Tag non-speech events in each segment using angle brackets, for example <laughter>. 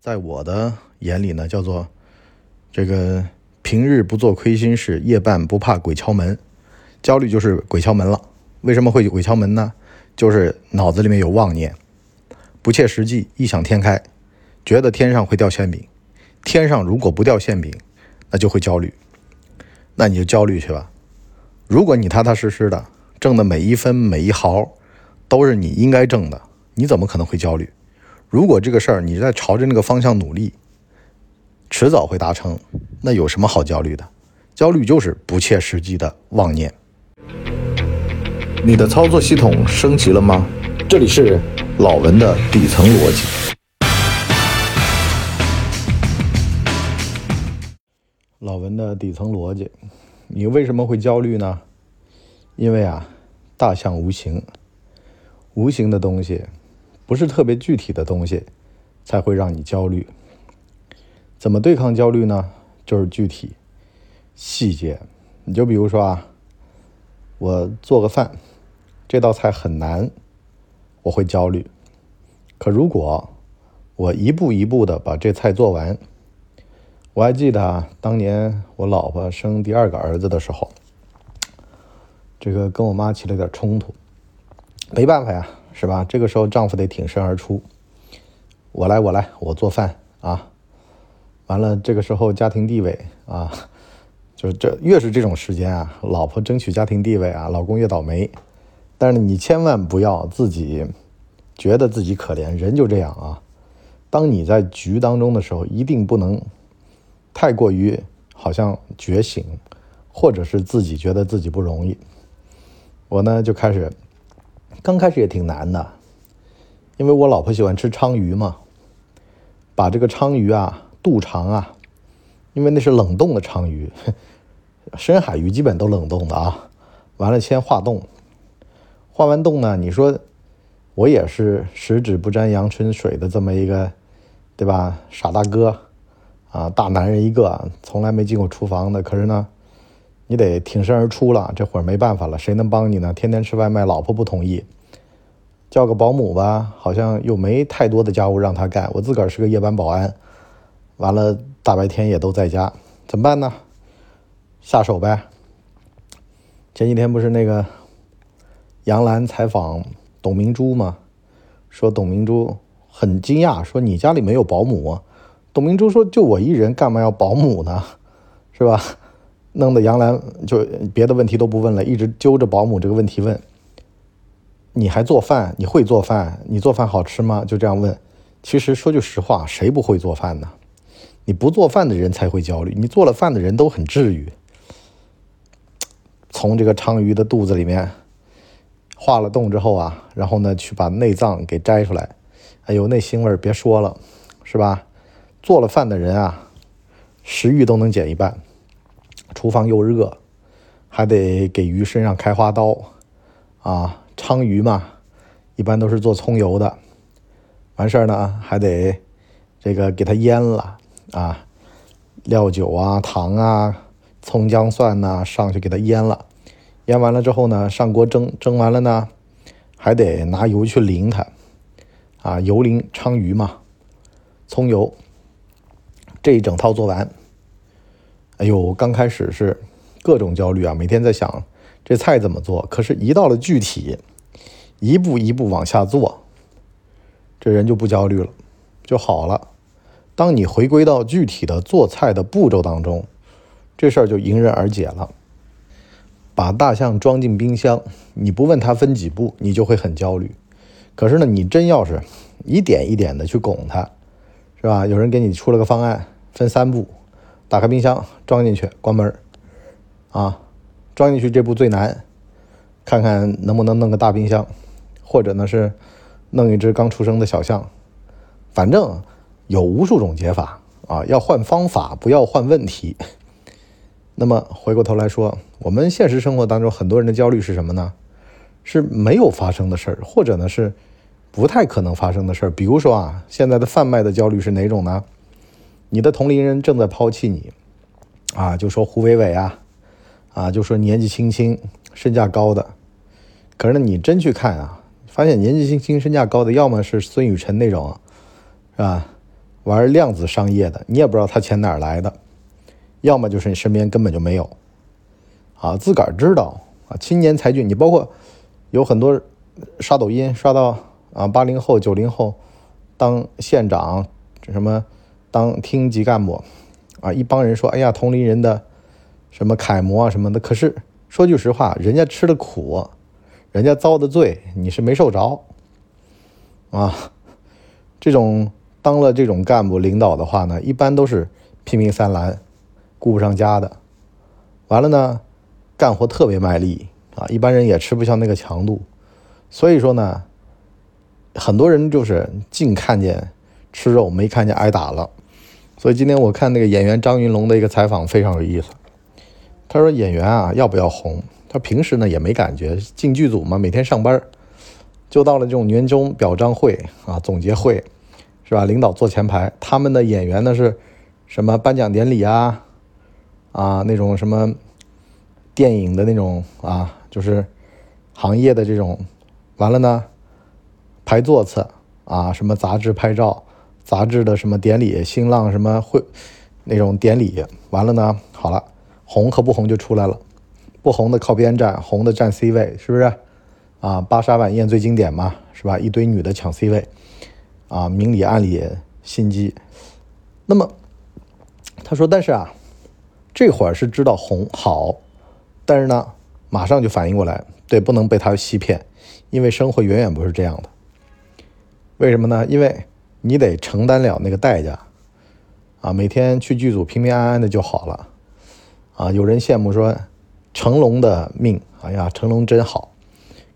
在我的眼里呢，叫做这个平日不做亏心事，夜半不怕鬼敲门。焦虑就是鬼敲门了。为什么会鬼敲门呢？就是脑子里面有妄念，不切实际，异想天开，觉得天上会掉馅饼。天上如果不掉馅饼，那就会焦虑。那你就焦虑去吧。如果你踏踏实实的挣的每一分每一毫都是你应该挣的，你怎么可能会焦虑？如果这个事儿你在朝着那个方向努力，迟早会达成，那有什么好焦虑的？焦虑就是不切实际的妄念。你的操作系统升级了吗？这里是老文的底层逻辑。老文的底层逻辑，你为什么会焦虑呢？因为啊，大象无形，无形的东西，不是特别具体的东西，才会让你焦虑。怎么对抗焦虑呢？就是具体、细节。你就比如说啊，我做个饭。这道菜很难，我会焦虑。可如果我一步一步的把这菜做完，我还记得啊当年我老婆生第二个儿子的时候，这个跟我妈起了点冲突。没办法呀，是吧？这个时候丈夫得挺身而出，我来，我来，我做饭啊。完了，这个时候家庭地位啊，就是这越是这种时间啊，老婆争取家庭地位啊，老公越倒霉。但是你千万不要自己觉得自己可怜，人就这样啊。当你在局当中的时候，一定不能太过于好像觉醒，或者是自己觉得自己不容易。我呢就开始，刚开始也挺难的，因为我老婆喜欢吃鲳鱼嘛，把这个鲳鱼啊肚肠啊，因为那是冷冻的鲳鱼，<laughs> 深海鱼基本都冷冻的啊，完了先化冻。化完冻呢？你说我也是十指不沾阳春水的这么一个，对吧？傻大哥啊，大男人一个，从来没进过厨房的。可是呢，你得挺身而出了。这会儿没办法了，谁能帮你呢？天天吃外卖，老婆不同意，叫个保姆吧，好像又没太多的家务让他干。我自个儿是个夜班保安，完了大白天也都在家，怎么办呢？下手呗。前几天不是那个。杨澜采访董明珠吗，说董明珠很惊讶，说你家里没有保姆。董明珠说就我一人，干嘛要保姆呢？<laughs> 是吧？弄得杨澜就别的问题都不问了，一直揪着保姆这个问题问。你还做饭？你会做饭？你做饭好吃吗？就这样问。其实说句实话，谁不会做饭呢？你不做饭的人才会焦虑，你做了饭的人都很治愈。从这个鲳鱼的肚子里面。化了冻之后啊，然后呢，去把内脏给摘出来。哎呦，那腥味别说了，是吧？做了饭的人啊，食欲都能减一半。厨房又热，还得给鱼身上开花刀啊。鲳鱼嘛，一般都是做葱油的。完事儿呢，还得这个给它腌了啊，料酒啊、糖啊、葱姜蒜呐，上去给它腌了。腌完了之后呢，上锅蒸，蒸完了呢，还得拿油去淋它，啊，油淋鲳鱼嘛，葱油，这一整套做完，哎呦，刚开始是各种焦虑啊，每天在想这菜怎么做，可是，一到了具体，一步一步往下做，这人就不焦虑了，就好了。当你回归到具体的做菜的步骤当中，这事儿就迎刃而解了。把大象装进冰箱，你不问他分几步，你就会很焦虑。可是呢，你真要是一点一点的去拱它，是吧？有人给你出了个方案，分三步：打开冰箱，装进去，关门啊，装进去这步最难，看看能不能弄个大冰箱，或者呢是弄一只刚出生的小象。反正有无数种解法啊，要换方法，不要换问题。<laughs> 那么回过头来说，我们现实生活当中很多人的焦虑是什么呢？是没有发生的事儿，或者呢是不太可能发生的事儿。比如说啊，现在的贩卖的焦虑是哪种呢？你的同龄人正在抛弃你，啊，就说胡伟伟啊，啊，就说年纪轻轻身价高的，可是呢，你真去看啊，发现年纪轻轻身价高的，要么是孙雨辰那种，是吧？玩量子商业的，你也不知道他钱哪儿来的，要么就是你身边根本就没有，啊，自个儿知道啊，青年才俊，你包括有很多刷抖音刷到啊八零后九零后当县长什么当厅级干部，啊，一帮人说哎呀同龄人的什么楷模啊什么的，可是说句实话，人家吃的苦，人家遭的罪，你是没受着，啊，这种。当了这种干部领导的话呢，一般都是拼命三郎，顾不上家的。完了呢，干活特别卖力啊，一般人也吃不消那个强度。所以说呢，很多人就是净看见吃肉，没看见挨打了。所以今天我看那个演员张云龙的一个采访非常有意思。他说演员啊要不要红？他平时呢也没感觉，进剧组嘛，每天上班，就到了这种年终表彰会啊、总结会。是吧？领导坐前排，他们的演员呢是，什么颁奖典礼啊，啊那种什么电影的那种啊，就是行业的这种，完了呢排座次啊，什么杂志拍照，杂志的什么典礼，新浪什么会那种典礼，完了呢，好了，红和不红就出来了，不红的靠边站，红的占 C 位，是不是？啊，芭莎晚宴最经典嘛，是吧？一堆女的抢 C 位。啊，明里暗里心机。那么他说：“但是啊，这会儿是知道红好，但是呢，马上就反应过来，对，不能被他欺骗，因为生活远远不是这样的。为什么呢？因为你得承担了那个代价。啊，每天去剧组平平安安的就好了。啊，有人羡慕说成龙的命，哎呀，成龙真好。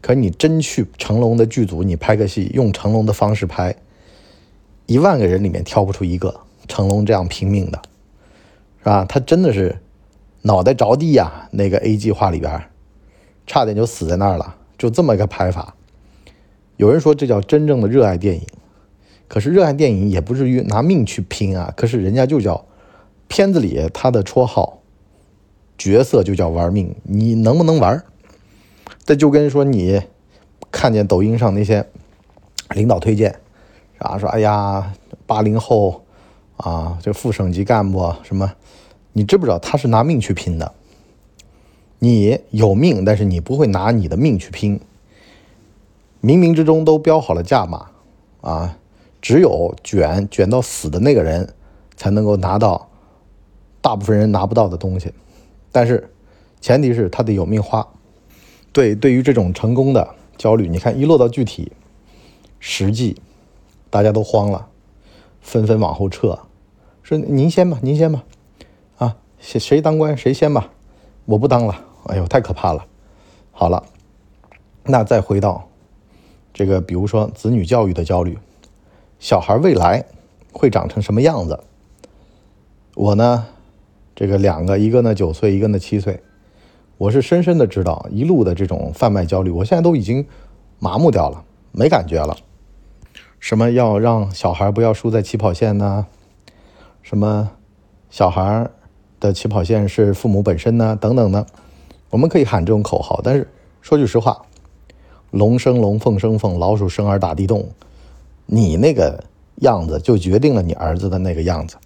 可你真去成龙的剧组，你拍个戏，用成龙的方式拍。”一万个人里面挑不出一个成龙这样拼命的，是吧？他真的是脑袋着地呀！那个 A 计划里边，差点就死在那儿了。就这么一个拍法，有人说这叫真正的热爱电影。可是热爱电影也不至于拿命去拼啊。可是人家就叫片子里他的绰号角色就叫玩命，你能不能玩？这就跟说你看见抖音上那些领导推荐。啊，说哎呀，八零后啊，这副省级干部什么，你知不知道他是拿命去拼的？你有命，但是你不会拿你的命去拼。冥冥之中都标好了价码啊，只有卷卷到死的那个人才能够拿到大部分人拿不到的东西。但是前提是他得有命花。对，对于这种成功的焦虑，你看一落到具体实际。大家都慌了，纷纷往后撤，说：“您先吧，您先吧，啊，谁谁当官谁先吧，我不当了。”哎呦，太可怕了。好了，那再回到这个，比如说子女教育的焦虑，小孩未来会长成什么样子？我呢，这个两个，一个呢九岁，一个呢七岁，我是深深的知道一路的这种贩卖焦虑，我现在都已经麻木掉了，没感觉了。什么要让小孩不要输在起跑线呢？什么小孩的起跑线是父母本身呢？等等的，我们可以喊这种口号。但是说句实话，龙生龙，凤生凤，老鼠生儿打地洞，你那个样子就决定了你儿子的那个样子。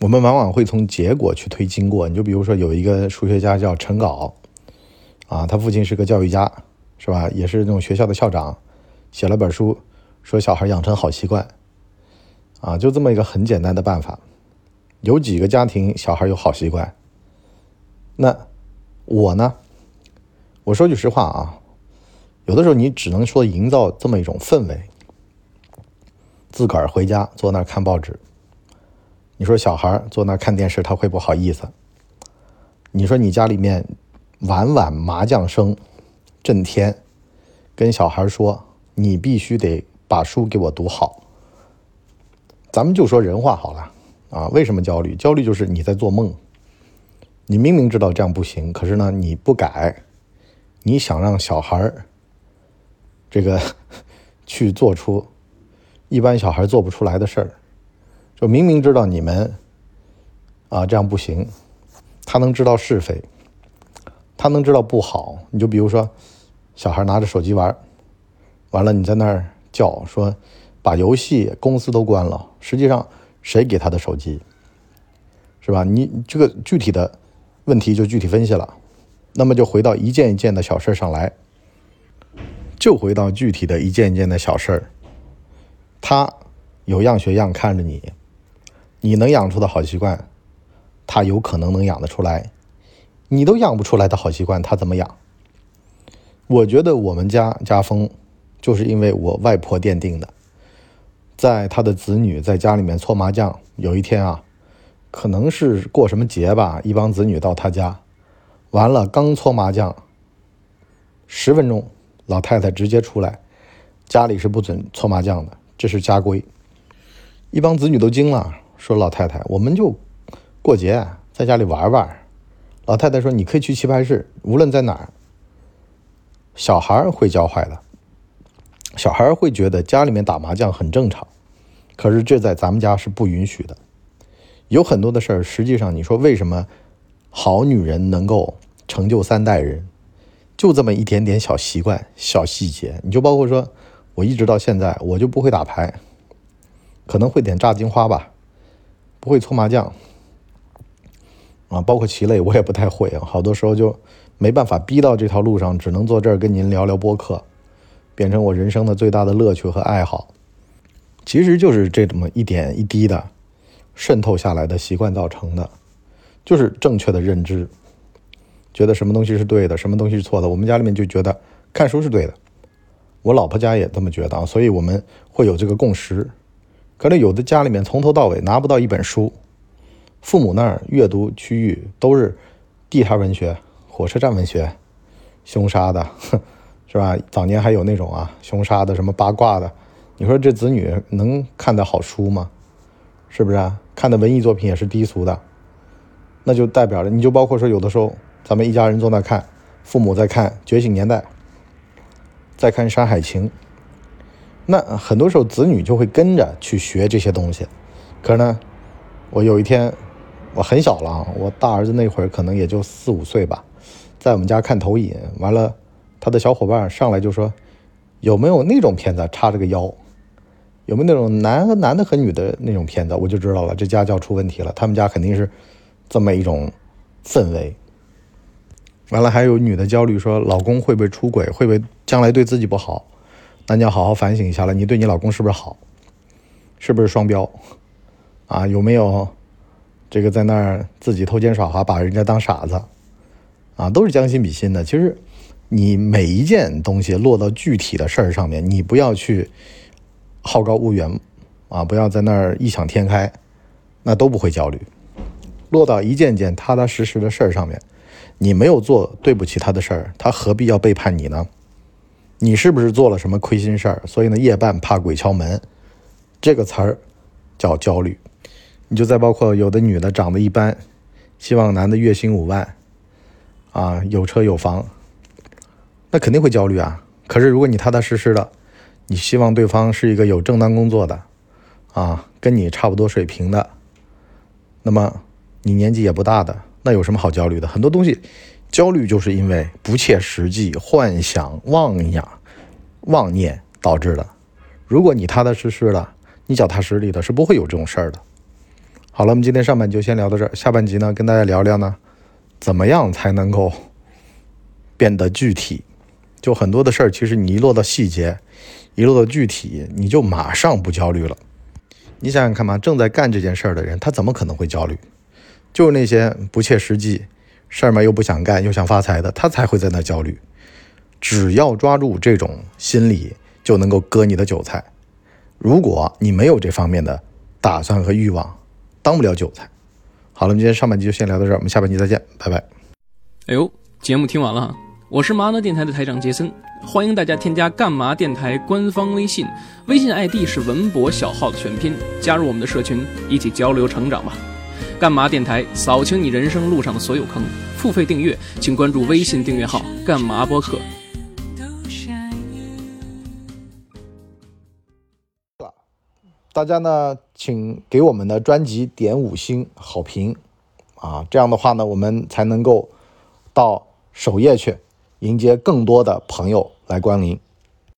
我们往往会从结果去推经过。你就比如说有一个数学家叫陈镐，啊，他父亲是个教育家，是吧？也是那种学校的校长，写了本书。说小孩养成好习惯，啊，就这么一个很简单的办法。有几个家庭小孩有好习惯？那我呢？我说句实话啊，有的时候你只能说营造这么一种氛围。自个儿回家坐那儿看报纸，你说小孩坐那儿看电视，他会不好意思？你说你家里面晚晚麻将声震天，跟小孩说你必须得。把书给我读好，咱们就说人话好了啊。为什么焦虑？焦虑就是你在做梦，你明明知道这样不行，可是呢你不改，你想让小孩这个 <laughs> 去做出一般小孩做不出来的事儿，就明明知道你们啊这样不行，他能知道是非，他能知道不好。你就比如说小孩拿着手机玩，完了你在那儿。叫说把游戏公司都关了，实际上谁给他的手机，是吧？你这个具体的问题就具体分析了。那么就回到一件一件的小事上来，就回到具体的一件一件的小事儿。他有样学样看着你，你能养出的好习惯，他有可能能养得出来。你都养不出来的好习惯，他怎么养？我觉得我们家家风，就是因为我外婆奠定的。在他的子女在家里面搓麻将，有一天啊，可能是过什么节吧，一帮子女到他家，完了刚搓麻将，十分钟，老太太直接出来，家里是不准搓麻将的，这是家规。一帮子女都惊了，说老太太，我们就过节在家里玩玩。老太太说，你可以去棋牌室，无论在哪儿。小孩会教坏的，小孩会觉得家里面打麻将很正常，可是这在咱们家是不允许的。有很多的事儿，实际上你说为什么好女人能够成就三代人，就这么一点点小习惯、小细节。你就包括说，我一直到现在我就不会打牌，可能会点炸金花吧，不会搓麻将，啊，包括棋类我也不太会，好多时候就。没办法逼到这条路上，只能坐这儿跟您聊聊播客，变成我人生的最大的乐趣和爱好。其实就是这么一点一滴的渗透下来的习惯造成的，就是正确的认知，觉得什么东西是对的，什么东西是错的。我们家里面就觉得看书是对的，我老婆家也这么觉得啊，所以我们会有这个共识。可能有的家里面从头到尾拿不到一本书，父母那儿阅读区域都是地摊文学。火车站文学，凶杀的，<laughs> 是吧？早年还有那种啊，凶杀的，什么八卦的。你说这子女能看的好书吗？是不是啊？看的文艺作品也是低俗的，那就代表着，你就包括说，有的时候咱们一家人坐那看，父母在看《觉醒年代》，再看《山海情》，那很多时候子女就会跟着去学这些东西。可是呢，我有一天我很小了，我大儿子那会儿可能也就四五岁吧。在我们家看投影，完了，他的小伙伴上来就说：“有没有那种片子插着个腰？有没有那种男和男的和女的那种片子？”我就知道了，这家教出问题了。他们家肯定是这么一种氛围。完了，还有女的焦虑，说老公会不会出轨？会不会将来对自己不好？那你要好好反省一下了，你对你老公是不是好？是不是双标？啊，有没有这个在那儿自己偷奸耍滑，把人家当傻子？啊，都是将心比心的。其实，你每一件东西落到具体的事儿上面，你不要去好高骛远，啊，不要在那儿异想天开，那都不会焦虑。落到一件件踏踏实实的事儿上面，你没有做对不起他的事儿，他何必要背叛你呢？你是不是做了什么亏心事儿？所以呢，夜半怕鬼敲门，这个词儿叫焦虑。你就再包括有的女的长得一般，希望男的月薪五万。啊，有车有房，那肯定会焦虑啊。可是如果你踏踏实实的，你希望对方是一个有正当工作的，啊，跟你差不多水平的，那么你年纪也不大的，那有什么好焦虑的？很多东西焦虑就是因为不切实际、幻想、妄想、妄念导致的。如果你踏踏实实的，你脚踏实地的，是不会有这种事儿的。好了，我们今天上半集就先聊到这儿，下半集呢，跟大家聊聊呢。怎么样才能够变得具体？就很多的事儿，其实你一落到细节，一落到具体，你就马上不焦虑了。你想想看嘛，正在干这件事儿的人，他怎么可能会焦虑？就是那些不切实际、事儿嘛又不想干又想发财的，他才会在那焦虑。只要抓住这种心理，就能够割你的韭菜。如果你没有这方面的打算和欲望，当不了韭菜。好了，我们今天上半集就先聊到这儿，我们下半集再见，拜拜。哎呦，节目听完了，我是麻辣电台的台长杰森，欢迎大家添加干嘛电台官方微信，微信 ID 是文博小号的全拼，加入我们的社群，一起交流成长吧。干嘛电台扫清你人生路上的所有坑，付费订阅请关注微信订阅号干嘛播客。大家呢，请给我们的专辑点五星好评，啊，这样的话呢，我们才能够到首页去迎接更多的朋友来光临。